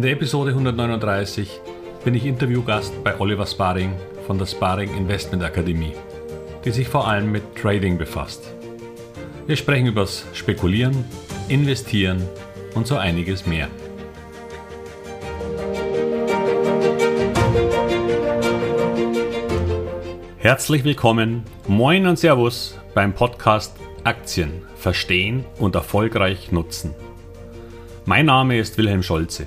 In der Episode 139 bin ich Interviewgast bei Oliver Sparring von der Sparring Investment Akademie, die sich vor allem mit Trading befasst. Wir sprechen übers Spekulieren, Investieren und so einiges mehr. Herzlich willkommen, moin und Servus beim Podcast Aktien verstehen und erfolgreich nutzen. Mein Name ist Wilhelm Scholze.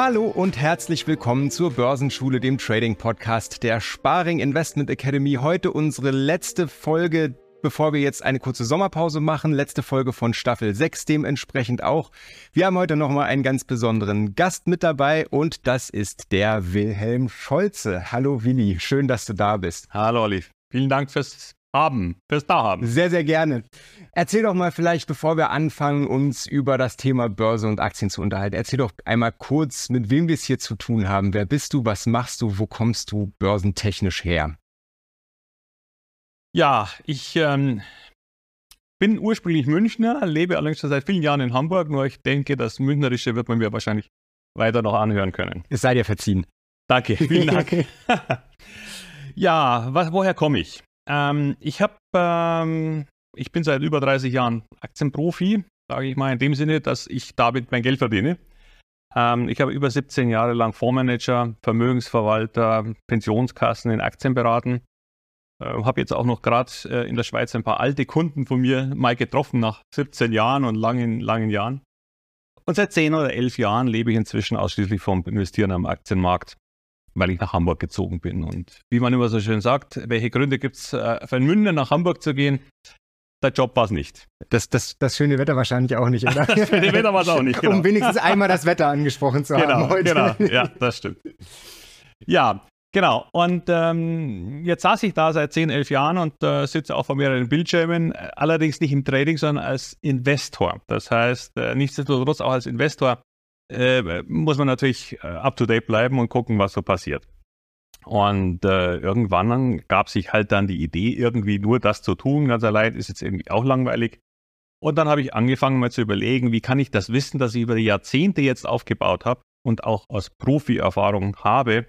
Hallo und herzlich willkommen zur Börsenschule, dem Trading Podcast der Sparing Investment Academy. Heute unsere letzte Folge, bevor wir jetzt eine kurze Sommerpause machen. Letzte Folge von Staffel 6 dementsprechend auch. Wir haben heute nochmal einen ganz besonderen Gast mit dabei und das ist der Wilhelm Scholze. Hallo Willi, schön, dass du da bist. Hallo Oliv, vielen Dank fürs haben, fürs da haben. Sehr, sehr gerne. Erzähl doch mal vielleicht, bevor wir anfangen, uns über das Thema Börse und Aktien zu unterhalten, erzähl doch einmal kurz, mit wem wir es hier zu tun haben. Wer bist du, was machst du, wo kommst du börsentechnisch her? Ja, ich ähm, bin ursprünglich Münchner, lebe allerdings schon seit vielen Jahren in Hamburg, nur ich denke, das Münchnerische wird man mir wahrscheinlich weiter noch anhören können. Es sei dir verziehen. Danke, vielen Dank. ja, was, woher komme ich? Ähm, ich habe, ähm, ich bin seit über 30 Jahren Aktienprofi, sage ich mal in dem Sinne, dass ich damit mein Geld verdiene. Ähm, ich habe über 17 Jahre lang Fondsmanager, Vermögensverwalter, Pensionskassen in Aktien beraten. Äh, habe jetzt auch noch gerade äh, in der Schweiz ein paar alte Kunden von mir mal getroffen nach 17 Jahren und langen, langen Jahren. Und seit 10 oder 11 Jahren lebe ich inzwischen ausschließlich vom Investieren am Aktienmarkt weil ich nach Hamburg gezogen bin. Und wie man immer so schön sagt, welche Gründe gibt es äh, für einen Münchner nach Hamburg zu gehen? Der Job war es nicht. Das, das, das schöne Wetter wahrscheinlich auch nicht, oder? das schöne Wetter war es auch nicht, genau. Um wenigstens einmal das Wetter angesprochen zu genau, haben heute. Genau, ja, das stimmt. Ja, genau. Und ähm, jetzt saß ich da seit 10, 11 Jahren und äh, sitze auch vor mehreren Bildschirmen, allerdings nicht im Trading, sondern als Investor. Das heißt, äh, nichtsdestotrotz auch als Investor äh, muss man natürlich äh, up-to-date bleiben und gucken, was so passiert. Und äh, irgendwann gab sich halt dann die Idee, irgendwie nur das zu tun, ganz allein ist jetzt irgendwie auch langweilig. Und dann habe ich angefangen mal zu überlegen, wie kann ich das Wissen, das ich über die Jahrzehnte jetzt aufgebaut habe und auch aus Profi-Erfahrung habe,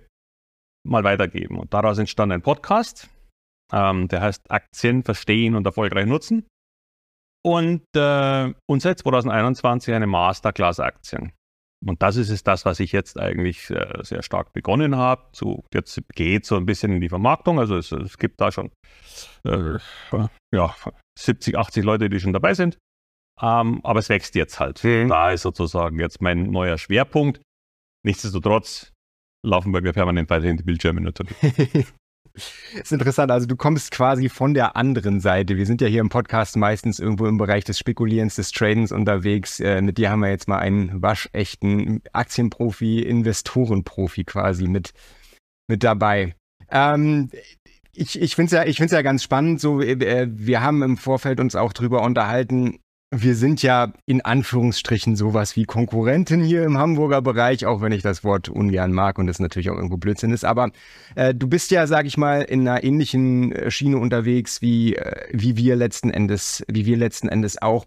mal weitergeben. Und daraus entstand ein Podcast, ähm, der heißt Aktien verstehen und erfolgreich nutzen. Und, äh, und seit 2021 eine Masterclass Aktien. Und das ist es das, was ich jetzt eigentlich äh, sehr stark begonnen habe. So, jetzt geht so ein bisschen in die Vermarktung. Also es, es gibt da schon äh, ja, 70, 80 Leute, die schon dabei sind. Ähm, aber es wächst jetzt halt. Mhm. Da ist sozusagen jetzt mein neuer Schwerpunkt. Nichtsdestotrotz laufen bei mir permanent weiterhin die Bildschirme natürlich. ist interessant. Also du kommst quasi von der anderen Seite. Wir sind ja hier im Podcast meistens irgendwo im Bereich des Spekulierens, des Tradens unterwegs. Äh, mit dir haben wir jetzt mal einen waschechten Aktienprofi, Investorenprofi quasi mit, mit dabei. Ähm, ich, ich finde es ja, ja ganz spannend. So, äh, wir haben im Vorfeld uns auch drüber unterhalten, wir sind ja in Anführungsstrichen sowas wie Konkurrenten hier im Hamburger Bereich, auch wenn ich das Wort ungern mag und das natürlich auch irgendwo Blödsinn ist. Aber äh, du bist ja, sag ich mal, in einer ähnlichen äh, Schiene unterwegs wie, äh, wie wir letzten Endes, wie wir letzten Endes auch.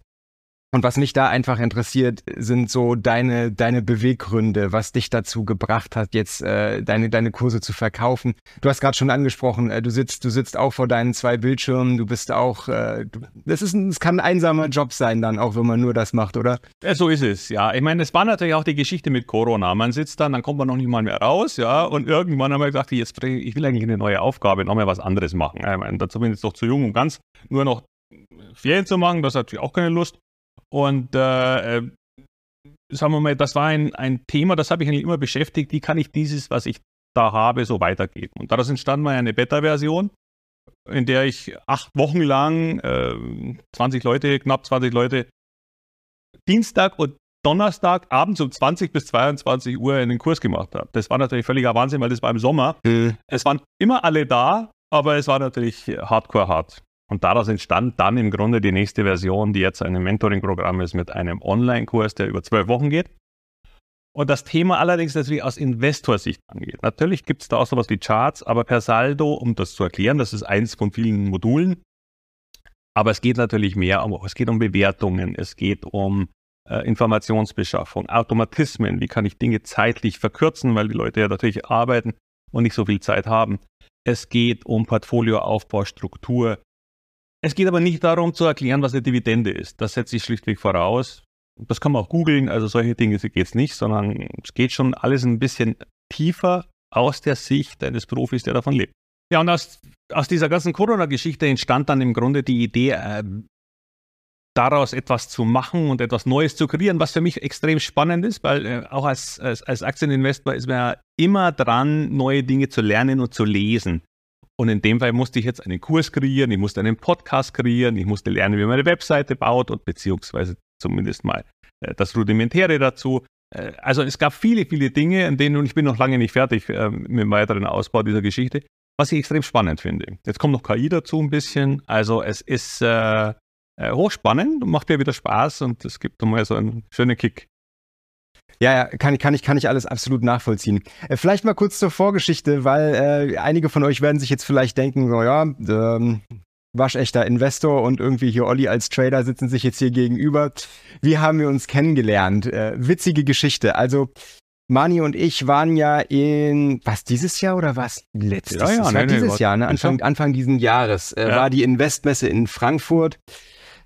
Und was mich da einfach interessiert, sind so deine, deine Beweggründe, was dich dazu gebracht hat, jetzt äh, deine, deine Kurse zu verkaufen. Du hast gerade schon angesprochen, äh, du sitzt, du sitzt auch vor deinen zwei Bildschirmen, du bist auch, äh, du, das ist ein, kann ein einsamer Job sein dann, auch wenn man nur das macht, oder? Ja, so ist es, ja. Ich meine, es war natürlich auch die Geschichte mit Corona. Man sitzt dann, dann kommt man noch nicht mal mehr raus, ja, und irgendwann haben wir gesagt, jetzt, ich will eigentlich eine neue Aufgabe, noch mal was anderes machen. Ich meine, dazu bin ich jetzt doch zu jung, um ganz nur noch Ferien zu machen, das hat natürlich auch keine Lust. Und äh, äh, sagen wir mal, das war ein, ein Thema, das habe ich eigentlich immer beschäftigt. Wie kann ich dieses, was ich da habe, so weitergeben? Und daraus entstand mal eine Beta-Version, in der ich acht Wochen lang äh, 20 Leute, knapp 20 Leute, Dienstag und Donnerstag abends um 20 bis 22 Uhr einen Kurs gemacht habe. Das war natürlich völliger Wahnsinn, weil das war im Sommer. Mhm. Es waren immer alle da aber es war natürlich hardcore hart. Und daraus entstand dann im Grunde die nächste Version, die jetzt ein Mentoring-Programm ist mit einem Online-Kurs, der über zwölf Wochen geht. Und das Thema allerdings natürlich aus Investorsicht angeht. Natürlich gibt es da auch sowas wie Charts, aber per Saldo, um das zu erklären, das ist eins von vielen Modulen. Aber es geht natürlich mehr um, es geht um Bewertungen, es geht um äh, Informationsbeschaffung, Automatismen, wie kann ich Dinge zeitlich verkürzen, weil die Leute ja natürlich arbeiten und nicht so viel Zeit haben. Es geht um Portfolioaufbau, Struktur. Es geht aber nicht darum zu erklären, was eine Dividende ist. Das setze ich schlichtweg voraus. Das kann man auch googeln, also solche Dinge geht es nicht, sondern es geht schon alles ein bisschen tiefer aus der Sicht eines Profis, der davon lebt. Ja, und aus, aus dieser ganzen Corona-Geschichte entstand dann im Grunde die Idee, äh, daraus etwas zu machen und etwas Neues zu kreieren, was für mich extrem spannend ist, weil äh, auch als, als, als Aktieninvestor ist man ja immer dran, neue Dinge zu lernen und zu lesen. Und in dem Fall musste ich jetzt einen Kurs kreieren, ich musste einen Podcast kreieren, ich musste lernen, wie man eine Webseite baut und beziehungsweise zumindest mal äh, das Rudimentäre dazu. Äh, also es gab viele, viele Dinge, in denen, und ich bin noch lange nicht fertig äh, mit dem weiteren Ausbau dieser Geschichte, was ich extrem spannend finde. Jetzt kommt noch KI dazu ein bisschen. Also es ist äh, äh, hochspannend und macht mir wieder Spaß und es gibt nochmal so einen schönen Kick. Ja, ja, kann, kann, ich, kann ich alles absolut nachvollziehen. Äh, vielleicht mal kurz zur Vorgeschichte, weil äh, einige von euch werden sich jetzt vielleicht denken, so ja, ähm, waschechter Investor und irgendwie hier Olli als Trader sitzen sich jetzt hier gegenüber. Wie haben wir uns kennengelernt? Äh, witzige Geschichte. Also Mani und ich waren ja in, was, dieses Jahr oder was? Letztes ja, ja, das nee, dieses nee, Jahr, ne? Anfang, Anfang diesen Jahres äh, ja. war die Investmesse in Frankfurt.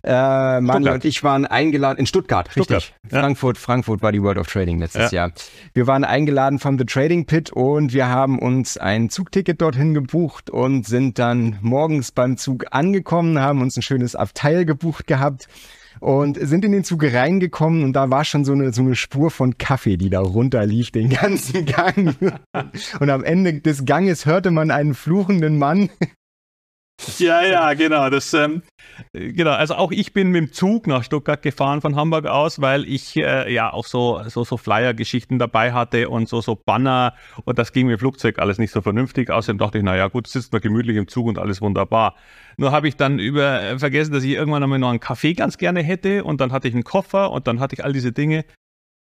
Äh, Mani und ich waren eingeladen in Stuttgart, Stuttgart. richtig. Ja. Frankfurt, Frankfurt war die World of Trading letztes ja. Jahr. Wir waren eingeladen vom The Trading Pit und wir haben uns ein Zugticket dorthin gebucht und sind dann morgens beim Zug angekommen, haben uns ein schönes Abteil gebucht gehabt und sind in den Zug reingekommen und da war schon so eine, so eine Spur von Kaffee, die da runterlief, den ganzen Gang. Und am Ende des Ganges hörte man einen fluchenden Mann, ja, ja, genau. Das, ähm, genau. Also auch ich bin mit dem Zug nach Stuttgart gefahren von Hamburg aus, weil ich äh, ja auch so, so, so Flyer-Geschichten dabei hatte und so, so Banner und das ging mit dem Flugzeug alles nicht so vernünftig. Außerdem dachte ich, naja, gut, sitzt man gemütlich im Zug und alles wunderbar. Nur habe ich dann über äh, vergessen, dass ich irgendwann einmal noch einen Kaffee ganz gerne hätte und dann hatte ich einen Koffer und dann hatte ich all diese Dinge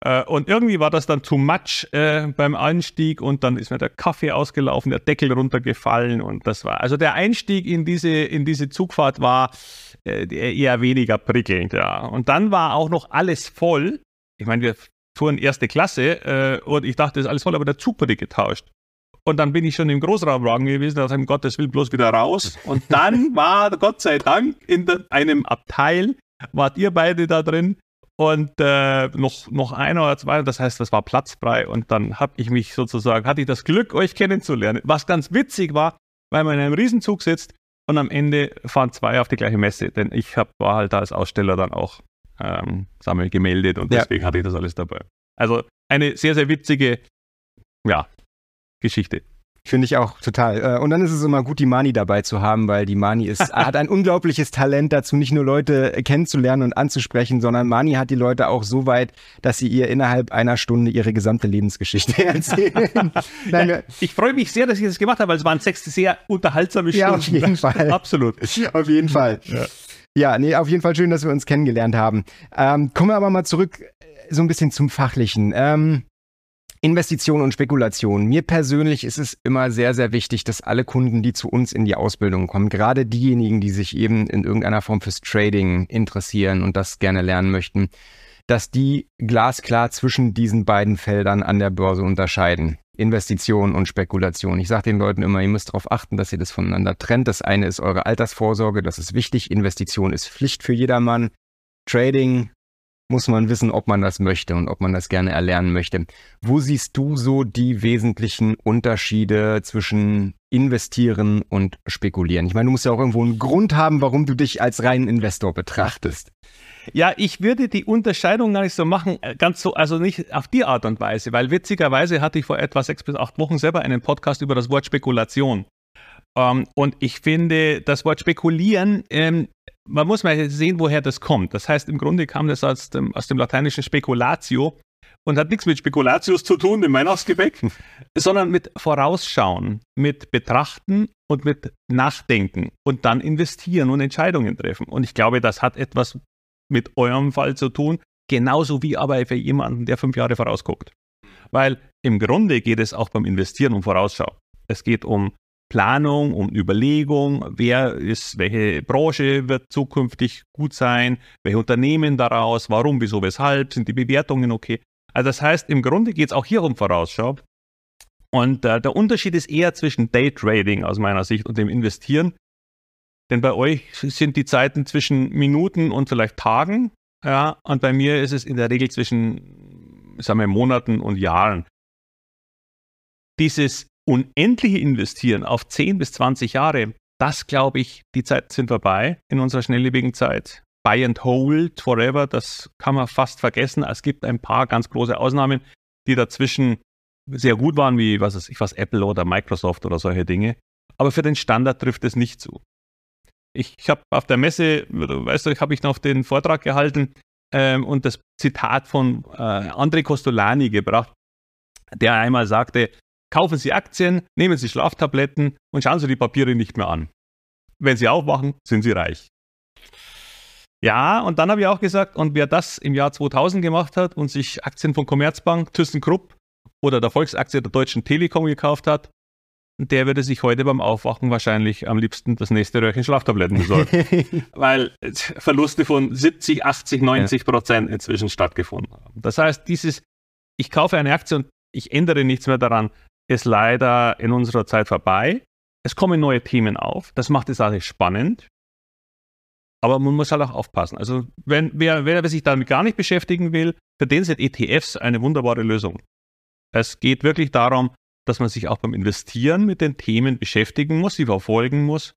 äh, und irgendwie war das dann too much äh, beim Einstieg und dann ist mir der Kaffee ausgelaufen, der Deckel runtergefallen und das war, also der Einstieg in diese, in diese Zugfahrt war äh, eher weniger prickelnd, ja. Und dann war auch noch alles voll. Ich meine, wir fuhren erste Klasse äh, und ich dachte, das ist alles voll, aber der Zug wurde getauscht. Und dann bin ich schon im Großraumwagen gewesen, da um Gottes Willen bloß wieder raus. Und dann war, Gott sei Dank, in einem Abteil, wart ihr beide da drin und äh, noch, noch einer oder zwei, das heißt, das war platzfrei und dann habe ich mich sozusagen, hatte ich das Glück, euch kennenzulernen. Was ganz witzig war, weil man in einem Riesenzug sitzt und am Ende fahren zwei auf die gleiche Messe, denn ich hab, war halt da als Aussteller dann auch ähm, sammel gemeldet und deswegen ja. hatte ich das alles dabei. Also eine sehr, sehr witzige ja, Geschichte. Finde ich auch total. Äh, und dann ist es immer gut, die Mani dabei zu haben, weil die Mani ist, hat ein unglaubliches Talent dazu, nicht nur Leute kennenzulernen und anzusprechen, sondern Mani hat die Leute auch so weit, dass sie ihr innerhalb einer Stunde ihre gesamte Lebensgeschichte erzählen. Nein, ja, ich freue mich sehr, dass ich das gemacht habe, weil es waren sechs sehr unterhaltsame Stunden. Ja, auf jeden Fall. Absolut. Auf jeden Fall. Ja. ja, nee, auf jeden Fall schön, dass wir uns kennengelernt haben. Ähm, kommen wir aber mal zurück äh, so ein bisschen zum Fachlichen. Ähm, Investition und Spekulation. Mir persönlich ist es immer sehr, sehr wichtig, dass alle Kunden, die zu uns in die Ausbildung kommen, gerade diejenigen, die sich eben in irgendeiner Form fürs Trading interessieren und das gerne lernen möchten, dass die glasklar zwischen diesen beiden Feldern an der Börse unterscheiden. Investition und Spekulation. Ich sage den Leuten immer, ihr müsst darauf achten, dass ihr das voneinander trennt. Das eine ist eure Altersvorsorge, das ist wichtig. Investition ist Pflicht für jedermann. Trading muss man wissen, ob man das möchte und ob man das gerne erlernen möchte. Wo siehst du so die wesentlichen Unterschiede zwischen investieren und spekulieren? Ich meine, du musst ja auch irgendwo einen Grund haben, warum du dich als reinen Investor betrachtest. Ja, ich würde die Unterscheidung gar nicht so machen, äh, ganz so, also nicht auf die Art und Weise, weil witzigerweise hatte ich vor etwa sechs bis acht Wochen selber einen Podcast über das Wort Spekulation. Um, ähm, und ich finde, das Wort spekulieren ähm, man muss mal sehen, woher das kommt. Das heißt, im Grunde kam das aus dem, aus dem lateinischen Speculatio und hat nichts mit Spekulatius zu tun, dem Weihnachtsgebäck, sondern mit Vorausschauen, mit Betrachten und mit Nachdenken und dann investieren und Entscheidungen treffen. Und ich glaube, das hat etwas mit eurem Fall zu tun, genauso wie aber für jemanden, der fünf Jahre vorausguckt. Weil im Grunde geht es auch beim Investieren um Vorausschau. Es geht um Planung, um Überlegung, wer ist, welche Branche wird zukünftig gut sein, welche Unternehmen daraus, warum, wieso, weshalb, sind die Bewertungen okay. Also das heißt, im Grunde geht es auch hier um Vorausschau. Und äh, der Unterschied ist eher zwischen Daytrading aus meiner Sicht und dem Investieren. Denn bei euch sind die Zeiten zwischen Minuten und vielleicht Tagen. Ja, und bei mir ist es in der Regel zwischen, sagen wir, Monaten und Jahren. Dieses unendliche Investieren auf 10 bis 20 Jahre, das glaube ich, die Zeiten sind vorbei in unserer schnelllebigen Zeit. Buy and hold forever, das kann man fast vergessen. Es gibt ein paar ganz große Ausnahmen, die dazwischen sehr gut waren, wie was weiß ich was, Apple oder Microsoft oder solche Dinge. Aber für den Standard trifft es nicht zu. Ich, ich habe auf der Messe, weißt du, habe ich noch den Vortrag gehalten ähm, und das Zitat von äh, André Costolani gebracht, der einmal sagte, kaufen Sie Aktien, nehmen Sie Schlaftabletten und schauen Sie die Papiere nicht mehr an. Wenn Sie aufwachen, sind Sie reich. Ja, und dann habe ich auch gesagt, und wer das im Jahr 2000 gemacht hat und sich Aktien von Commerzbank, ThyssenKrupp oder der Volksaktie der Deutschen Telekom gekauft hat, der würde sich heute beim Aufwachen wahrscheinlich am liebsten das nächste Röhrchen Schlaftabletten besorgen. Weil Verluste von 70, 80, 90 Prozent inzwischen stattgefunden haben. Das heißt, dieses, ich kaufe eine Aktie und ich ändere nichts mehr daran, ist leider in unserer Zeit vorbei. Es kommen neue Themen auf. Das macht die Sache spannend. Aber man muss halt auch aufpassen. Also, wenn wer, wer sich damit gar nicht beschäftigen will, für den sind ETFs eine wunderbare Lösung. Es geht wirklich darum, dass man sich auch beim Investieren mit den Themen beschäftigen muss, sie verfolgen muss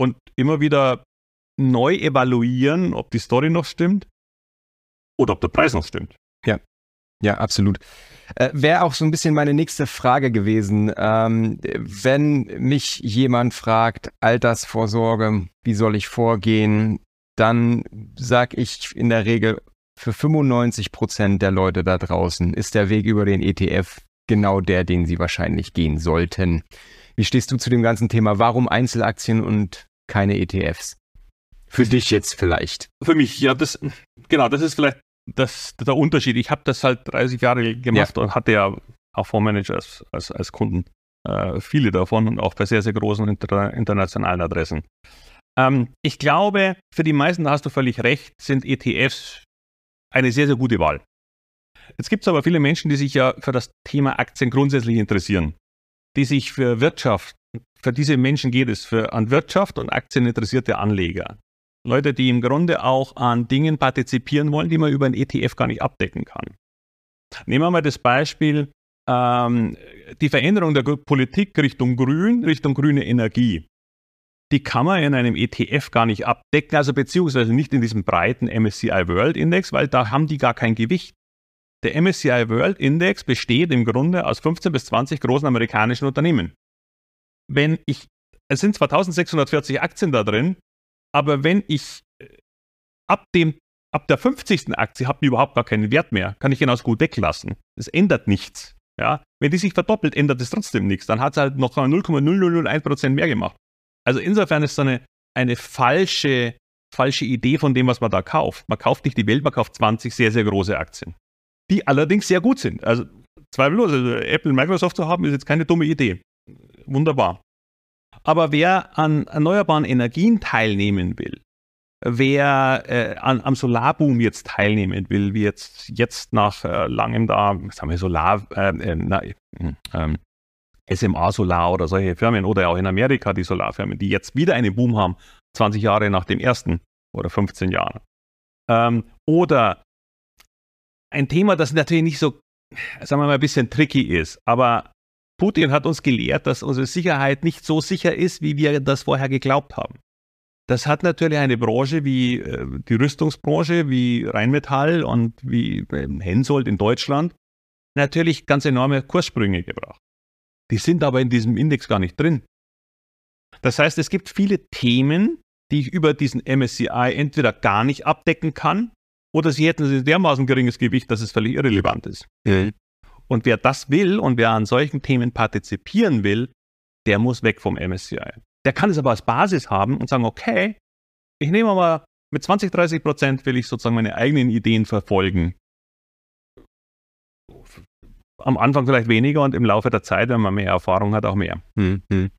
und immer wieder neu evaluieren, ob die Story noch stimmt oder ob der Preis noch stimmt. Ja, ja, absolut. Äh, Wäre auch so ein bisschen meine nächste Frage gewesen. Ähm, wenn mich jemand fragt, Altersvorsorge, wie soll ich vorgehen, dann sage ich in der Regel, für 95 Prozent der Leute da draußen ist der Weg über den ETF genau der, den sie wahrscheinlich gehen sollten. Wie stehst du zu dem ganzen Thema? Warum Einzelaktien und keine ETFs? Für dich jetzt vielleicht. Für mich, ja, das, genau, das ist vielleicht das, der Unterschied. Ich habe das halt 30 Jahre gemacht ja. und hatte ja auch Fondsmanager als, als, als Kunden. Äh, viele davon und auch bei sehr, sehr großen inter, internationalen Adressen. Ähm, ich glaube, für die meisten, da hast du völlig recht, sind ETFs eine sehr, sehr gute Wahl. Jetzt gibt es aber viele Menschen, die sich ja für das Thema Aktien grundsätzlich interessieren, die sich für Wirtschaft, für diese Menschen geht es, für an Wirtschaft und Aktien interessierte Anleger. Leute, die im Grunde auch an Dingen partizipieren wollen, die man über einen ETF gar nicht abdecken kann. Nehmen wir mal das Beispiel, ähm, die Veränderung der Politik Richtung Grün, Richtung grüne Energie. Die kann man in einem ETF gar nicht abdecken, also beziehungsweise nicht in diesem breiten MSCI World Index, weil da haben die gar kein Gewicht. Der MSCI World Index besteht im Grunde aus 15 bis 20 großen amerikanischen Unternehmen. Wenn ich, es sind zwar 1640 Aktien da drin, aber wenn ich äh, ab dem ab der 50. Aktie habe die überhaupt gar keinen Wert mehr, kann ich genauso gut weglassen. Das ändert nichts. Ja? Wenn die sich verdoppelt, ändert es trotzdem nichts. Dann hat es halt noch 0,0001% mehr gemacht. Also insofern ist es eine, eine falsche, falsche Idee von dem, was man da kauft. Man kauft nicht die Welt, man kauft 20 sehr, sehr große Aktien. Die allerdings sehr gut sind. Also zweifellos, also Apple und Microsoft zu haben, ist jetzt keine dumme Idee. Wunderbar. Aber wer an erneuerbaren Energien teilnehmen will, wer äh, an, am Solarboom jetzt teilnehmen will, wie jetzt, jetzt nach äh, langem da, sagen wir Solar, äh, äh na, ähm, SMA Solar oder solche Firmen oder auch in Amerika die Solarfirmen, die jetzt wieder einen Boom haben, 20 Jahre nach dem ersten oder 15 Jahren. Ähm, oder ein Thema, das natürlich nicht so, sagen wir mal, ein bisschen tricky ist, aber Putin hat uns gelehrt, dass unsere Sicherheit nicht so sicher ist, wie wir das vorher geglaubt haben. Das hat natürlich eine Branche wie äh, die Rüstungsbranche, wie Rheinmetall und wie äh, Hensoldt in Deutschland natürlich ganz enorme Kurssprünge gebracht. Die sind aber in diesem Index gar nicht drin. Das heißt, es gibt viele Themen, die ich über diesen MSCI entweder gar nicht abdecken kann oder sie hätten ein dermaßen geringes Gewicht, dass es völlig irrelevant ist. Mhm. Und wer das will und wer an solchen Themen partizipieren will, der muss weg vom MSCI. Der kann es aber als Basis haben und sagen, okay, ich nehme mal mit 20, 30 Prozent will ich sozusagen meine eigenen Ideen verfolgen. Am Anfang vielleicht weniger und im Laufe der Zeit, wenn man mehr Erfahrung hat, auch mehr. Mhm.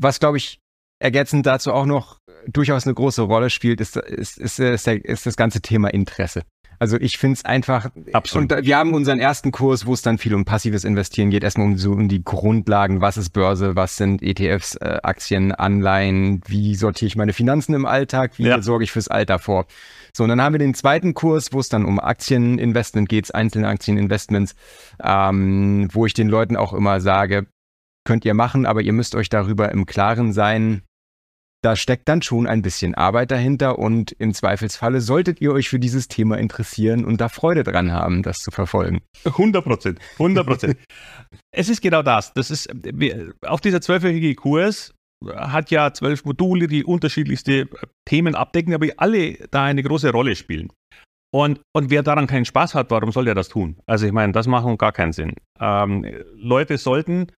Was, glaube ich, ergänzend dazu auch noch durchaus eine große Rolle spielt, ist, ist, ist, ist das ganze Thema Interesse. Also ich finde es einfach. Absolut. Und wir haben unseren ersten Kurs, wo es dann viel um passives Investieren geht, erstmal um so um die Grundlagen, was ist Börse, was sind ETFs, äh, Aktien, Anleihen, wie sortiere ich meine Finanzen im Alltag, wie ja. sorge ich fürs Alter vor. So, und dann haben wir den zweiten Kurs, wo es dann um Aktieninvestment geht, einzelne Aktieninvestments, ähm, wo ich den Leuten auch immer sage, könnt ihr machen, aber ihr müsst euch darüber im Klaren sein, da steckt dann schon ein bisschen Arbeit dahinter und im Zweifelsfalle solltet ihr euch für dieses Thema interessieren und da Freude dran haben, das zu verfolgen. 100 Prozent, 100 Prozent. es ist genau das. Das ist, auf dieser zwölfwöchige Kurs hat ja zwölf Module, die unterschiedlichste Themen abdecken, aber alle da eine große Rolle spielen. Und, und wer daran keinen Spaß hat, warum soll der das tun? Also ich meine, das macht gar keinen Sinn. Ähm, Leute sollten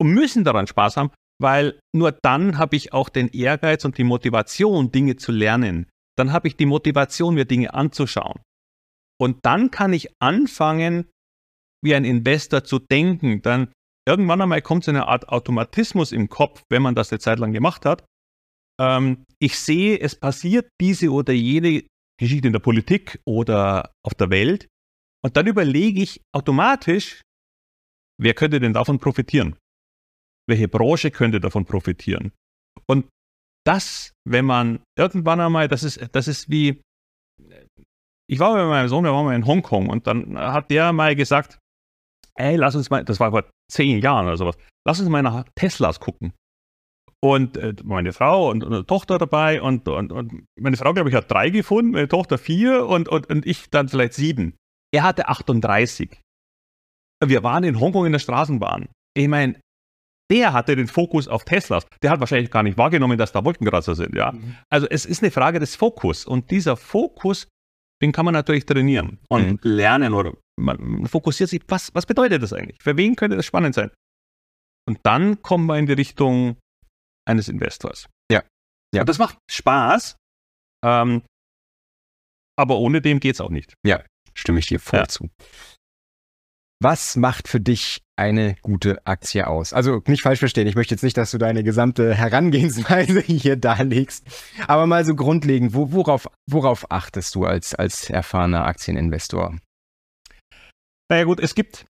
und müssen daran Spaß haben, weil nur dann habe ich auch den Ehrgeiz und die Motivation, Dinge zu lernen. Dann habe ich die Motivation, mir Dinge anzuschauen. Und dann kann ich anfangen, wie ein Investor zu denken. Dann irgendwann einmal kommt so eine Art Automatismus im Kopf, wenn man das eine Zeit lang gemacht hat. Ähm, ich sehe, es passiert diese oder jene Geschichte in der Politik oder auf der Welt. Und dann überlege ich automatisch, wer könnte denn davon profitieren? Welche Branche könnte davon profitieren. Und das, wenn man irgendwann einmal, das ist, das ist wie, ich war mit meinem Sohn, wir waren mal in Hongkong und dann hat der mal gesagt, ey, lass uns mal, das war vor zehn Jahren oder sowas, lass uns mal nach Teslas gucken. Und äh, meine Frau und, und eine Tochter dabei und, und, und meine Frau, glaube ich, hat drei gefunden, meine Tochter vier und, und, und ich dann vielleicht sieben. Er hatte 38. Wir waren in Hongkong in der Straßenbahn. Ich meine, der hatte den Fokus auf Teslas. Der hat wahrscheinlich gar nicht wahrgenommen, dass da Wolkenkratzer sind. Ja? Mhm. Also es ist eine Frage des Fokus. Und dieser Fokus, den kann man natürlich trainieren und mhm. lernen oder man fokussiert sich, was, was bedeutet das eigentlich? Für wen könnte das spannend sein? Und dann kommen wir in die Richtung eines Investors. Ja. ja. Und das macht Spaß, ähm, aber ohne dem geht es auch nicht. Ja, stimme ich dir voll ja. zu. Was macht für dich eine gute Aktie aus? Also nicht falsch verstehen, ich möchte jetzt nicht, dass du deine gesamte Herangehensweise hier darlegst, aber mal so grundlegend, wo, worauf, worauf achtest du als, als erfahrener Aktieninvestor? Naja gut, es gibt,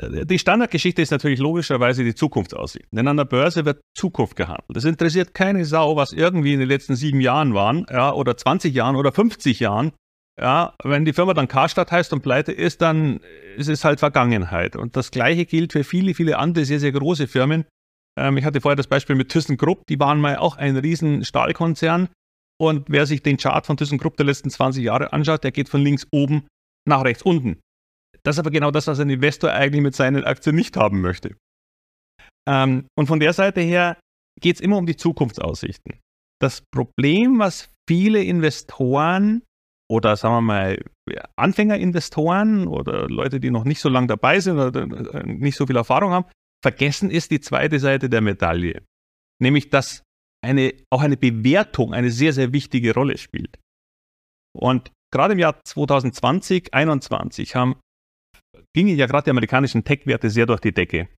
äh, die Standardgeschichte ist natürlich logischerweise die Zukunftsaussicht. Denn an der Börse wird Zukunft gehandelt. Es interessiert keine Sau, was irgendwie in den letzten sieben Jahren waren, ja, oder 20 Jahren oder 50 Jahren. Ja, wenn die Firma dann Karstadt heißt und pleite ist, dann ist es halt Vergangenheit. Und das Gleiche gilt für viele, viele andere sehr, sehr große Firmen. Ähm, ich hatte vorher das Beispiel mit ThyssenKrupp, die waren mal auch ein riesen Stahlkonzern. Und wer sich den Chart von ThyssenKrupp der letzten 20 Jahre anschaut, der geht von links oben nach rechts unten. Das ist aber genau das, was ein Investor eigentlich mit seinen Aktien nicht haben möchte. Ähm, und von der Seite her geht es immer um die Zukunftsaussichten. Das Problem, was viele Investoren oder sagen wir mal Anfängerinvestoren oder Leute, die noch nicht so lange dabei sind oder äh, nicht so viel Erfahrung haben, vergessen ist die zweite Seite der Medaille. Nämlich, dass eine, auch eine Bewertung eine sehr, sehr wichtige Rolle spielt. Und gerade im Jahr 2020, 2021 haben, gingen ja gerade die amerikanischen Tech-Werte sehr durch die Decke.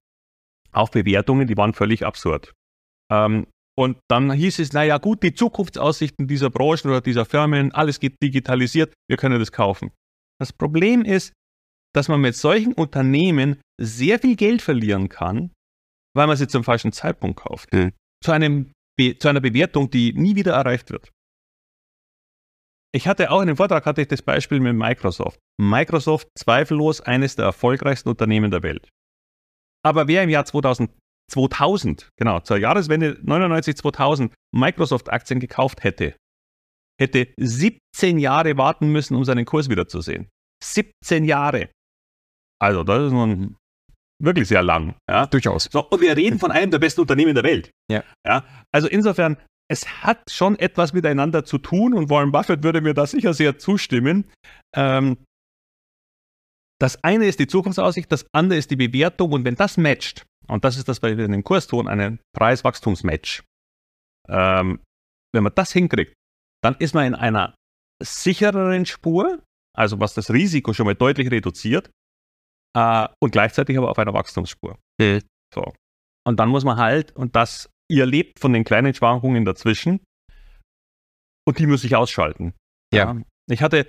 Auch Bewertungen, die waren völlig absurd. Ähm, und dann hieß es, naja gut, die Zukunftsaussichten dieser Branchen oder dieser Firmen, alles geht digitalisiert, wir können das kaufen. Das Problem ist, dass man mit solchen Unternehmen sehr viel Geld verlieren kann, weil man sie zum falschen Zeitpunkt kauft. Mhm. Zu, einem zu einer Bewertung, die nie wieder erreicht wird. Ich hatte auch in dem Vortrag hatte ich das Beispiel mit Microsoft. Microsoft zweifellos eines der erfolgreichsten Unternehmen der Welt. Aber wer im Jahr 2000 2000, genau, zur Jahreswende 99, 2000 Microsoft-Aktien gekauft hätte, hätte 17 Jahre warten müssen, um seinen Kurs wiederzusehen. 17 Jahre. Also, das ist nun wirklich sehr lang. Ja? Durchaus. So, und wir reden von einem der besten Unternehmen der Welt. Ja. ja. Also insofern, es hat schon etwas miteinander zu tun und Warren Buffett würde mir da sicher sehr zustimmen. Ähm, das eine ist die Zukunftsaussicht, das andere ist die Bewertung und wenn das matcht, und das ist das, was wir in den Kurs tun, einen Preis-Wachstums-Match, ähm, wenn man das hinkriegt, dann ist man in einer sichereren Spur, also was das Risiko schon mal deutlich reduziert, äh, und gleichzeitig aber auf einer Wachstumsspur. Mhm. So. Und dann muss man halt, und das, ihr lebt von den kleinen Schwankungen dazwischen, und die muss ich ausschalten. Ja. ja. Ich hatte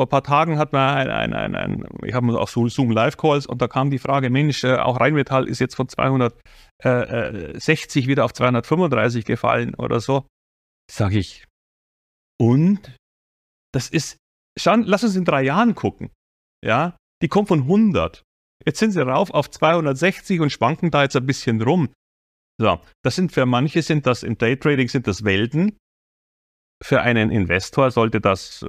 vor ein paar Tagen hat man ein, ein, ein, ein ich habe auch so Zoom Live Calls und da kam die Frage, Mensch, äh, auch Rheinmetall ist jetzt von 260 wieder auf 235 gefallen oder so. Sag ich. Und das ist, schauen, lass uns in drei Jahren gucken. Ja, die kommt von 100. Jetzt sind sie rauf auf 260 und schwanken da jetzt ein bisschen rum. So, das sind für manche sind das im Daytrading sind das Welten. Für einen Investor sollte das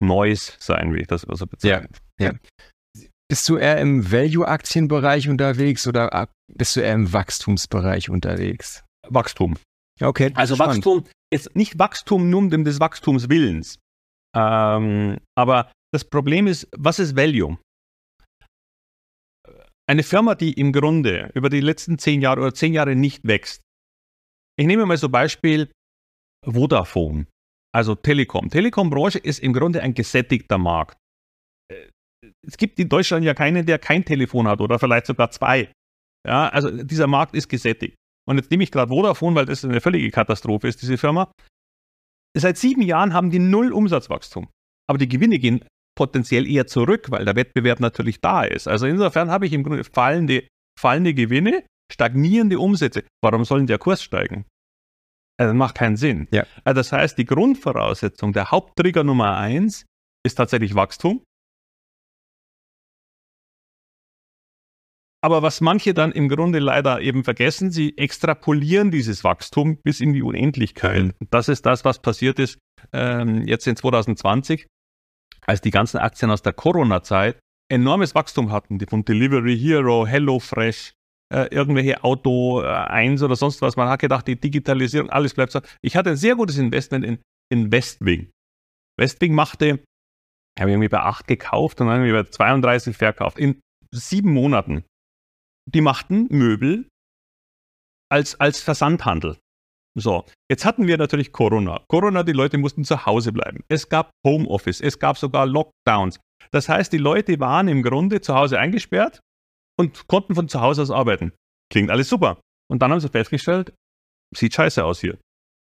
Neues sein, wie ich das also bezeichne. Ja, ja. Bist du eher im Value-Aktienbereich unterwegs oder bist du eher im Wachstumsbereich unterwegs? Wachstum. Okay. Also spannend. Wachstum, jetzt nicht Wachstum nur um des Wachstumswillens. Ähm, aber das Problem ist, was ist Value? Eine Firma, die im Grunde über die letzten zehn Jahre oder zehn Jahre nicht wächst. Ich nehme mal so Beispiel Vodafone, also Telekom. Telekom-Branche ist im Grunde ein gesättigter Markt. Äh, es gibt in Deutschland ja keinen, der kein Telefon hat oder vielleicht sogar zwei. Ja, also dieser Markt ist gesättigt. Und jetzt nehme ich gerade Vodafone, weil das eine völlige Katastrophe ist, diese Firma. Seit sieben Jahren haben die null Umsatzwachstum. Aber die Gewinne gehen potenziell eher zurück, weil der Wettbewerb natürlich da ist. Also insofern habe ich im Grunde fallende, fallende Gewinne, stagnierende Umsätze. Warum soll der Kurs steigen? Also das macht keinen Sinn. Ja. Also das heißt, die Grundvoraussetzung, der Haupttrigger Nummer eins ist tatsächlich Wachstum. Aber was manche dann im Grunde leider eben vergessen, sie extrapolieren dieses Wachstum bis in die Unendlichkeit. Mhm. Das ist das, was passiert ist ähm, jetzt in 2020 als die ganzen Aktien aus der Corona-Zeit enormes Wachstum hatten, die von Delivery Hero, HelloFresh, äh, irgendwelche Auto äh, 1 oder sonst was. Man hat gedacht, die Digitalisierung, alles bleibt so. Ich hatte ein sehr gutes Investment in, in Westwing. Westwing machte, habe ich irgendwie bei 8 gekauft und dann irgendwie bei 32 verkauft. In sieben Monaten. Die machten Möbel als, als Versandhandel. So, jetzt hatten wir natürlich Corona. Corona, die Leute mussten zu Hause bleiben. Es gab Homeoffice, es gab sogar Lockdowns. Das heißt, die Leute waren im Grunde zu Hause eingesperrt und konnten von zu Hause aus arbeiten. Klingt alles super. Und dann haben sie festgestellt, sieht scheiße aus hier.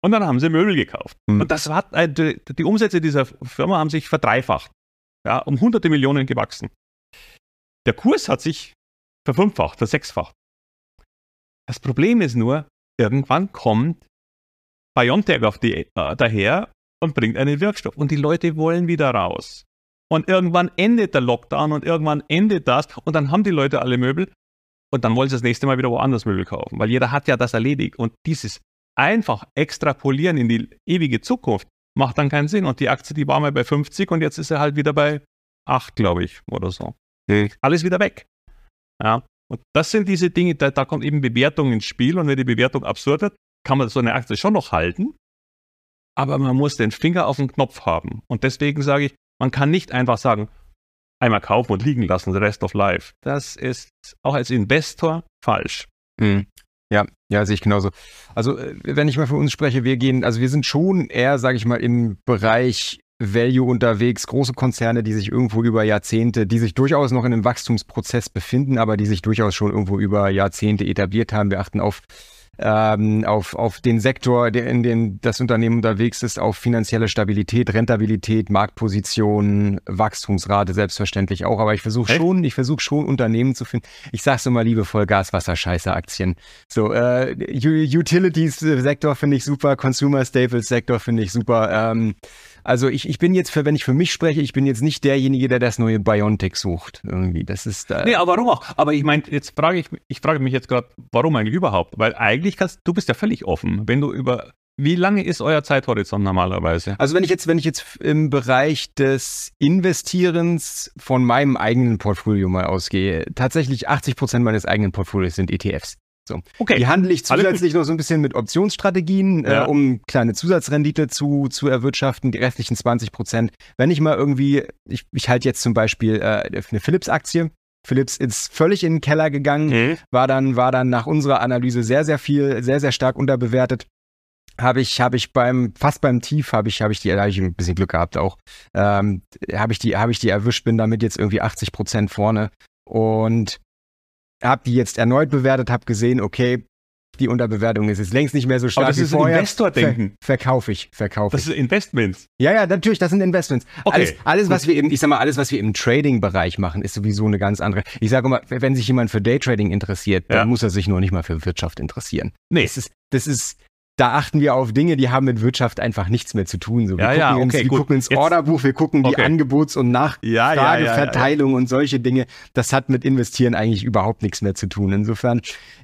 Und dann haben sie Möbel gekauft. Mhm. Und das war, äh, die Umsätze dieser Firma haben sich verdreifacht. Ja, um hunderte Millionen gewachsen. Der Kurs hat sich verfünffacht, versechsfacht. Das Problem ist nur, irgendwann kommt BioNTech auf die, äh, daher und bringt einen Wirkstoff. Und die Leute wollen wieder raus. Und irgendwann endet der Lockdown und irgendwann endet das und dann haben die Leute alle Möbel und dann wollen sie das nächste Mal wieder woanders Möbel kaufen, weil jeder hat ja das erledigt. Und dieses einfach extrapolieren in die ewige Zukunft macht dann keinen Sinn. Und die Aktie, die war mal bei 50 und jetzt ist sie halt wieder bei 8, glaube ich, oder so. Mhm. Alles wieder weg. Ja. Und das sind diese Dinge, da, da kommt eben Bewertung ins Spiel und wenn die Bewertung absurd wird, kann man so eine Aktie schon noch halten, aber man muss den Finger auf den Knopf haben. Und deswegen sage ich, man kann nicht einfach sagen, einmal kaufen und liegen lassen, the rest of life. Das ist auch als Investor falsch. Mhm. Ja, ja, sehe ich genauso. Also, äh, wenn ich mal für uns spreche, wir gehen, also wir sind schon eher, sage ich mal, im Bereich Value unterwegs, große Konzerne, die sich irgendwo über Jahrzehnte, die sich durchaus noch in einem Wachstumsprozess befinden, aber die sich durchaus schon irgendwo über Jahrzehnte etabliert haben. Wir achten auf ähm, auf, auf den Sektor, der, in dem das Unternehmen unterwegs ist, auf finanzielle Stabilität, Rentabilität, Marktposition, Wachstumsrate selbstverständlich auch. Aber ich versuche schon, ich versuche schon Unternehmen zu finden. Ich sag's immer liebevoll, Gas, Wasser, Scheiße, Aktien. So, äh, Utilities-Sektor finde ich super, Consumer Staples-Sektor finde ich super. Ähm, also ich, ich bin jetzt, für, wenn ich für mich spreche, ich bin jetzt nicht derjenige, der das neue Biontech sucht. Irgendwie. Das ist. Äh nee, aber warum auch? Aber ich meine, jetzt frage ich, ich frage mich jetzt gerade, warum eigentlich überhaupt? Weil eigentlich kannst du bist ja völlig offen, wenn du über wie lange ist euer Zeithorizont normalerweise? Also wenn ich jetzt, wenn ich jetzt im Bereich des Investierens von meinem eigenen Portfolio mal ausgehe, tatsächlich 80 Prozent meines eigenen Portfolios sind ETFs. So. Okay. Die handle ich zusätzlich noch so ein bisschen mit Optionsstrategien, äh, ja. äh, um kleine Zusatzrendite zu, zu erwirtschaften, die restlichen 20 Prozent. Wenn ich mal irgendwie, ich, ich halte jetzt zum Beispiel äh, eine Philips-Aktie. Philips ist völlig in den Keller gegangen, mhm. war dann, war dann nach unserer Analyse sehr, sehr viel, sehr, sehr stark unterbewertet habe ich habe ich beim fast beim Tief habe ich habe ich die da habe ich ein bisschen Glück gehabt auch ähm, habe ich die habe ich die erwischt bin damit jetzt irgendwie 80 Prozent vorne und habe die jetzt erneut bewertet, habe gesehen, okay, die Unterbewertung ist jetzt längst nicht mehr so stark Aber das wie ist vorher. Investor-Denken. Ver verkaufe ich, verkaufe ich. Das ist Investments. Ja, ja, natürlich, das sind Investments. Okay. Alles, alles was wir eben, ich sag mal, alles, was wir im Trading-Bereich machen, ist sowieso eine ganz andere. Ich sage immer, wenn sich jemand für Daytrading interessiert, ja. dann muss er sich nur nicht mal für Wirtschaft interessieren. Nee. Das ist, das ist, da achten wir auf Dinge, die haben mit Wirtschaft einfach nichts mehr zu tun. So, wir ja, gucken, ja, okay, ins, wir gucken ins Orderbuch, wir gucken okay. die Angebots- und Nachfrageverteilung ja, und solche Dinge. Das hat mit Investieren eigentlich überhaupt nichts mehr zu tun. Insofern,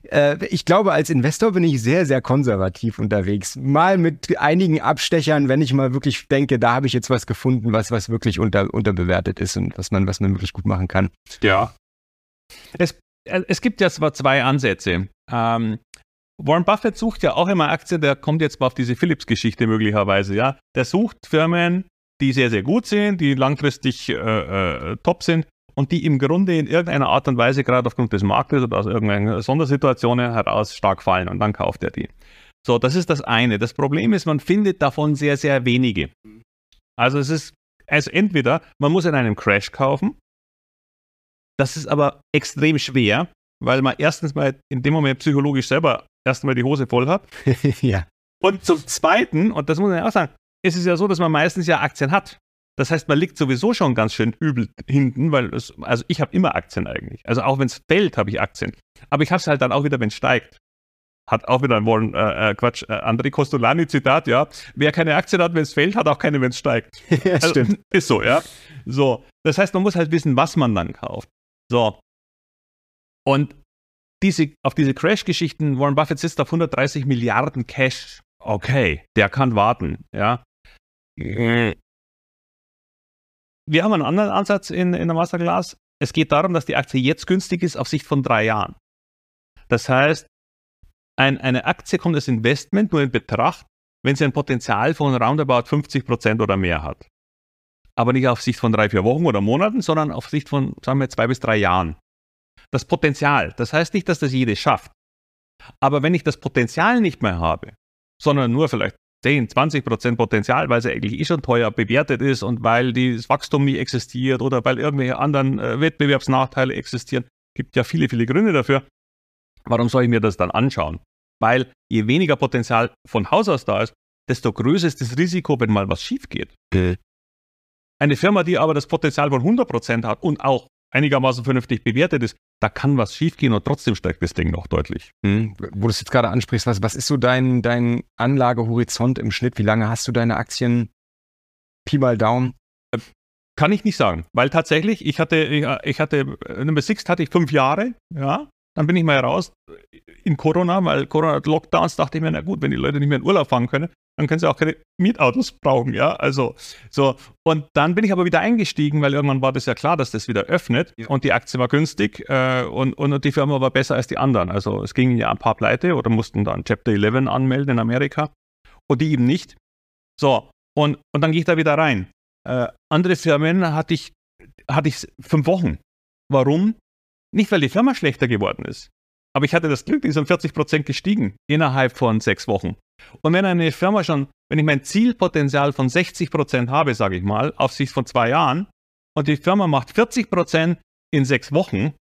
äh, ich glaube, als Investor bin ich sehr, sehr konservativ unterwegs. Mal mit einigen Abstechern, wenn ich mal wirklich denke, da habe ich jetzt was gefunden, was, was wirklich unter, unterbewertet ist und was man, was man wirklich gut machen kann. Ja. Es, äh, es gibt ja zwar zwei Ansätze. Ähm, Warren Buffett sucht ja auch immer Aktien, der kommt jetzt mal auf diese Philips-Geschichte möglicherweise, ja. Der sucht Firmen, die sehr, sehr gut sind, die langfristig äh, äh, top sind und die im Grunde in irgendeiner Art und Weise gerade aufgrund des Marktes oder aus irgendeiner Sondersituationen heraus stark fallen und dann kauft er die. So, das ist das eine. Das Problem ist, man findet davon sehr, sehr wenige. Also es ist, also entweder man muss in einem Crash kaufen, das ist aber extrem schwer, weil man erstens mal in dem Moment psychologisch selber erstmal die Hose voll hat. ja. Und zum Zweiten, und das muss man ja auch sagen, ist es ja so, dass man meistens ja Aktien hat. Das heißt, man liegt sowieso schon ganz schön übel hinten, weil es, also ich habe immer Aktien eigentlich. Also auch wenn es fällt, habe ich Aktien. Aber ich habe es halt dann auch wieder, wenn es steigt. Hat auch wieder ein Warren, äh, äh, Quatsch, äh, André Costolani Zitat, ja. Wer keine Aktien hat, wenn es fällt, hat auch keine, wenn es steigt. ja, also, stimmt. Ist so, ja. So. Das heißt, man muss halt wissen, was man dann kauft. So. Und diese, auf diese Crash-Geschichten, Warren Buffett sitzt auf 130 Milliarden Cash. Okay, der kann warten, ja. Wir haben einen anderen Ansatz in, in der Masterclass. Es geht darum, dass die Aktie jetzt günstig ist auf Sicht von drei Jahren. Das heißt, ein, eine Aktie kommt als Investment nur in Betracht, wenn sie ein Potenzial von roundabout 50 Prozent oder mehr hat. Aber nicht auf Sicht von drei, vier Wochen oder Monaten, sondern auf Sicht von, sagen wir, zwei bis drei Jahren das Potenzial. Das heißt nicht, dass das jede schafft. Aber wenn ich das Potenzial nicht mehr habe, sondern nur vielleicht 10, 20 Prozent Potenzial, weil sie eigentlich eh schon teuer bewertet ist und weil das Wachstum nie existiert oder weil irgendwelche anderen äh, Wettbewerbsnachteile existieren, gibt ja viele, viele Gründe dafür. Warum soll ich mir das dann anschauen? Weil je weniger Potenzial von Haus aus da ist, desto größer ist das Risiko, wenn mal was schief geht. Eine Firma, die aber das Potenzial von 100 Prozent hat und auch einigermaßen vernünftig bewertet ist, da kann was schiefgehen und trotzdem steigt das Ding noch deutlich. Hm. Wo du es jetzt gerade ansprichst, was, was ist so dein, dein Anlagehorizont im Schnitt? Wie lange hast du deine Aktien? Pi mal Daumen? Äh, kann ich nicht sagen, weil tatsächlich, ich hatte, ich, ich hatte, äh, Nummer Sixt hatte ich fünf Jahre, ja, dann bin ich mal raus in Corona, weil Corona-Lockdowns dachte ich mir, na gut, wenn die Leute nicht mehr in Urlaub fahren können, dann können sie auch keine Mietautos brauchen, ja. Also so. Und dann bin ich aber wieder eingestiegen, weil irgendwann war das ja klar, dass das wieder öffnet ja. und die Aktie war günstig äh, und, und die Firma war besser als die anderen. Also es gingen ja ein paar pleite oder mussten dann Chapter 11 anmelden in Amerika und die eben nicht. So, und, und dann gehe ich da wieder rein. Äh, andere Firmen hatte ich, hatte ich fünf Wochen. Warum? Nicht, weil die Firma schlechter geworden ist. Aber ich hatte das Glück, die ist um 40 Prozent gestiegen innerhalb von sechs Wochen. Und wenn eine Firma schon, wenn ich mein Zielpotenzial von 60 Prozent habe, sage ich mal, auf Sicht von zwei Jahren, und die Firma macht 40 Prozent in sechs Wochen,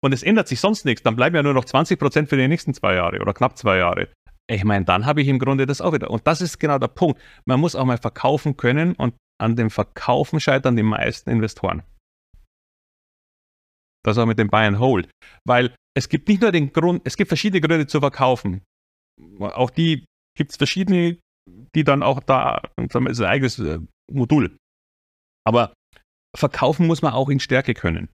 und es ändert sich sonst nichts, dann bleiben ja nur noch 20 Prozent für die nächsten zwei Jahre oder knapp zwei Jahre. Ich meine, dann habe ich im Grunde das auch wieder. Und das ist genau der Punkt. Man muss auch mal verkaufen können und an dem Verkaufen scheitern die meisten Investoren. Das auch mit dem Buy and Hold. Weil es gibt nicht nur den Grund, es gibt verschiedene Gründe zu verkaufen. Auch die gibt es verschiedene, die dann auch da, sagen wir, ist ein eigenes äh, Modul. Aber verkaufen muss man auch in Stärke können.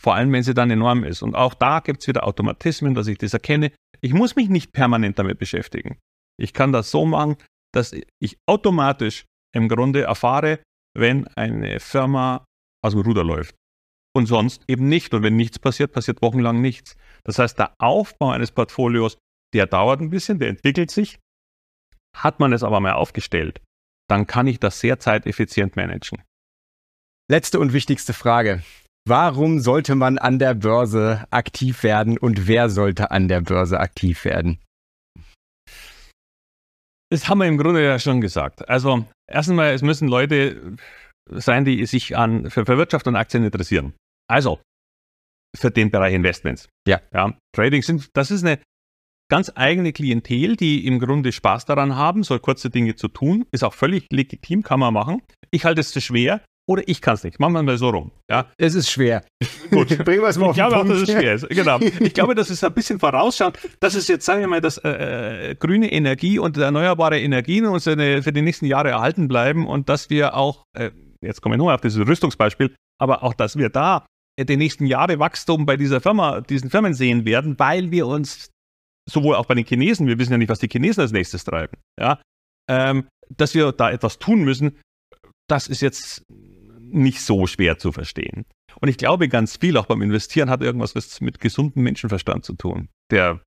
Vor allem, wenn sie dann enorm ist. Und auch da gibt es wieder Automatismen, dass ich das erkenne. Ich muss mich nicht permanent damit beschäftigen. Ich kann das so machen, dass ich automatisch im Grunde erfahre, wenn eine Firma aus dem Ruder läuft. und sonst eben nicht. Und wenn nichts passiert, passiert wochenlang nichts. Das heißt, der Aufbau eines Portfolios, der dauert ein bisschen, der entwickelt sich. Hat man es aber mal aufgestellt, dann kann ich das sehr zeiteffizient managen. Letzte und wichtigste Frage. Warum sollte man an der Börse aktiv werden und wer sollte an der Börse aktiv werden? Das haben wir im Grunde ja schon gesagt. Also erstens mal, es müssen Leute sein, die sich an, für, für Wirtschaft und Aktien interessieren. Also für den Bereich Investments. Ja. ja. Trading sind, das ist eine ganz eigene Klientel, die im Grunde Spaß daran haben, so kurze Dinge zu tun. Ist auch völlig legitim, kann man machen. Ich halte es für schwer oder ich kann es nicht. Machen wir mal so rum. Ja. Es ist schwer. Gut. Bringen wir es mal auf ich glaube auch, dass es schwer ist. Genau. Ich glaube, dass es ein bisschen vorausschaut, dass es jetzt, sagen wir mal, dass äh, äh, grüne Energie und erneuerbare Energien uns eine, für die nächsten Jahre erhalten bleiben und dass wir auch, äh, jetzt kommen wir nur auf dieses Rüstungsbeispiel, aber auch, dass wir da die nächsten Jahre Wachstum bei dieser Firma, diesen Firmen sehen werden, weil wir uns sowohl auch bei den Chinesen, wir wissen ja nicht, was die Chinesen als nächstes treiben, ja, ähm, dass wir da etwas tun müssen, das ist jetzt nicht so schwer zu verstehen. Und ich glaube, ganz viel auch beim Investieren hat irgendwas mit gesundem Menschenverstand zu tun. Der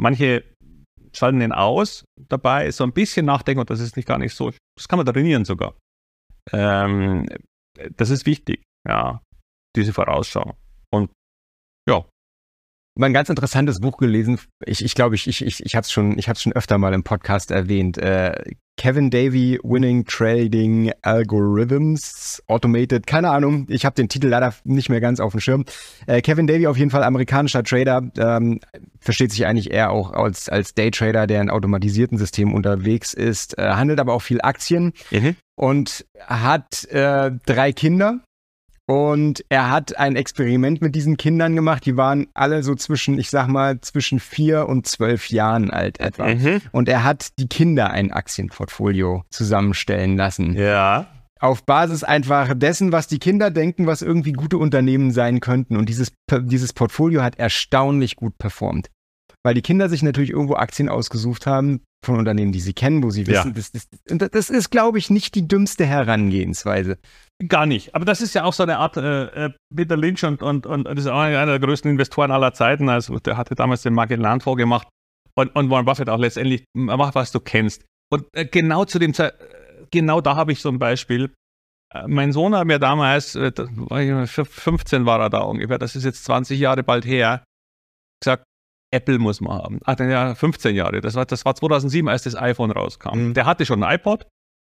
manche schalten den aus dabei, so ein bisschen nachdenken und das ist nicht gar nicht so, das kann man trainieren sogar. Ähm, das ist wichtig, ja, diese Vorausschau. Und ja, mal ein ganz interessantes Buch gelesen. Ich, ich glaube, ich, ich, ich, ich habe es schon, ich schon öfter mal im Podcast erwähnt. Äh, Kevin Davy, Winning Trading Algorithms, Automated, keine Ahnung, ich habe den Titel leider nicht mehr ganz auf dem Schirm. Äh, Kevin Davy auf jeden Fall amerikanischer Trader, ähm, versteht sich eigentlich eher auch als, als Daytrader, der in automatisierten Systemen unterwegs ist, äh, handelt aber auch viel Aktien mhm. und hat äh, drei Kinder und er hat ein Experiment mit diesen Kindern gemacht. Die waren alle so zwischen, ich sag mal, zwischen vier und zwölf Jahren alt etwa. Mhm. Und er hat die Kinder ein Aktienportfolio zusammenstellen lassen. Ja. Auf Basis einfach dessen, was die Kinder denken, was irgendwie gute Unternehmen sein könnten. Und dieses, dieses Portfolio hat erstaunlich gut performt. Weil die Kinder sich natürlich irgendwo Aktien ausgesucht haben von Unternehmen, die sie kennen, wo sie wissen, ja. das, das, das ist, glaube ich, nicht die dümmste Herangehensweise. Gar nicht. Aber das ist ja auch so eine Art, äh, äh, Peter Lynch und, und, und das ist auch einer der größten Investoren aller Zeiten. Also der hatte damals den Magellan vorgemacht und, und Warren Buffett auch letztendlich, mach was du kennst. Und äh, genau zu dem Zeit, genau da habe ich so ein Beispiel. Äh, mein Sohn hat mir damals, äh, 15 war er da ungefähr, das ist jetzt 20 Jahre bald her, gesagt, Apple muss man haben. Ach, ja, 15 Jahre. Das war, das war 2007, als das iPhone rauskam. Mhm. Der hatte schon ein iPod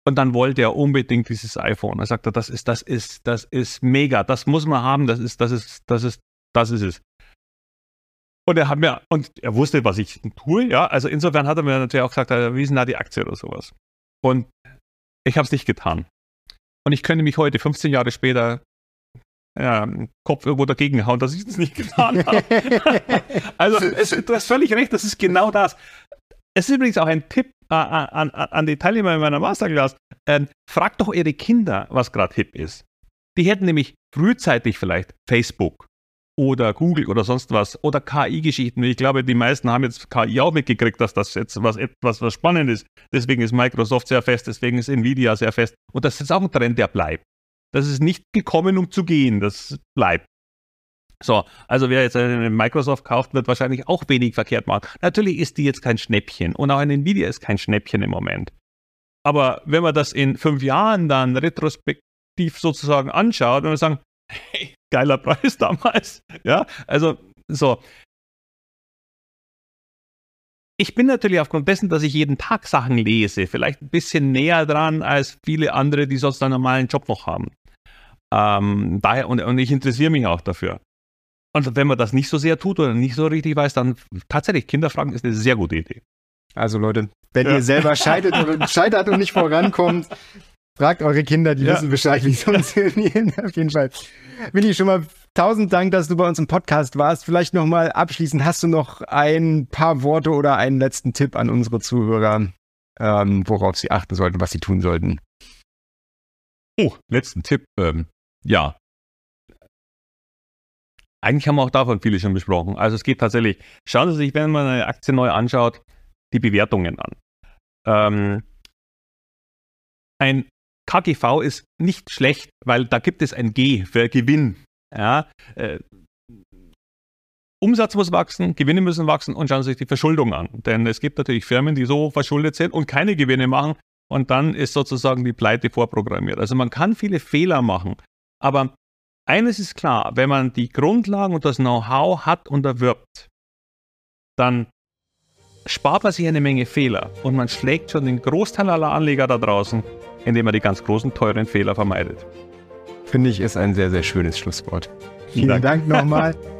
und dann wollte er unbedingt dieses iPhone. Er sagte, das ist, das ist, das ist mega, das muss man haben, das ist, das ist, das ist, das ist es. Und er hat mir, und er wusste, was ich tue, ja. Also insofern hat er mir natürlich auch gesagt, wie ist denn da die Aktie oder sowas? Und ich habe es nicht getan. Und ich könnte mich heute, 15 Jahre später, ja, Kopf irgendwo dagegen hauen, dass ich das nicht getan habe. also es, du hast völlig recht, das ist genau das. Es ist übrigens auch ein Tipp äh, an, an, die Teilnehmer in meiner Masterclass. Ähm, fragt doch eure Kinder, was gerade hip ist. Die hätten nämlich frühzeitig vielleicht Facebook oder Google oder sonst was oder KI-Geschichten. Ich glaube, die meisten haben jetzt KI auch mitgekriegt, dass das jetzt was etwas was spannend ist. Deswegen ist Microsoft sehr fest, deswegen ist Nvidia sehr fest. Und das ist auch ein Trend, der bleibt. Das ist nicht gekommen, um zu gehen. Das bleibt. So, also wer jetzt eine Microsoft kauft, wird wahrscheinlich auch wenig verkehrt machen. Natürlich ist die jetzt kein Schnäppchen und auch eine Nvidia ist kein Schnäppchen im Moment. Aber wenn man das in fünf Jahren dann retrospektiv sozusagen anschaut und wir sagen, hey, geiler Preis damals, ja, also so. Ich bin natürlich aufgrund dessen, dass ich jeden Tag Sachen lese, vielleicht ein bisschen näher dran als viele andere, die sonst einen normalen Job noch haben. Ähm, daher, und, und ich interessiere mich auch dafür. Und wenn man das nicht so sehr tut oder nicht so richtig weiß, dann tatsächlich Kinderfragen ist eine sehr gute Idee. Also Leute, wenn ja. ihr selber scheitert, oder, scheitert und nicht vorankommt, fragt eure Kinder, die ja. wissen Bescheid, wie es funktioniert. Auf jeden Fall. Willi, schon mal tausend Dank, dass du bei uns im Podcast warst. Vielleicht noch mal abschließend, hast du noch ein paar Worte oder einen letzten Tipp an unsere Zuhörer, ähm, worauf sie achten sollten, was sie tun sollten? Oh, letzten Tipp. Ähm, ja, eigentlich haben wir auch davon viele schon besprochen. Also es geht tatsächlich, schauen Sie sich, wenn man eine Aktie neu anschaut, die Bewertungen an. Ähm, ein KGV ist nicht schlecht, weil da gibt es ein G für Gewinn. Ja, äh, Umsatz muss wachsen, Gewinne müssen wachsen und schauen Sie sich die Verschuldung an. Denn es gibt natürlich Firmen, die so verschuldet sind und keine Gewinne machen und dann ist sozusagen die Pleite vorprogrammiert. Also man kann viele Fehler machen, aber eines ist klar, wenn man die Grundlagen und das Know-how hat und erwirbt, dann spart man sich eine Menge Fehler und man schlägt schon den Großteil aller Anleger da draußen, indem man die ganz großen, teuren Fehler vermeidet. Finde ich, ist ein sehr, sehr schönes Schlusswort. Vielen Dank, Dank nochmal.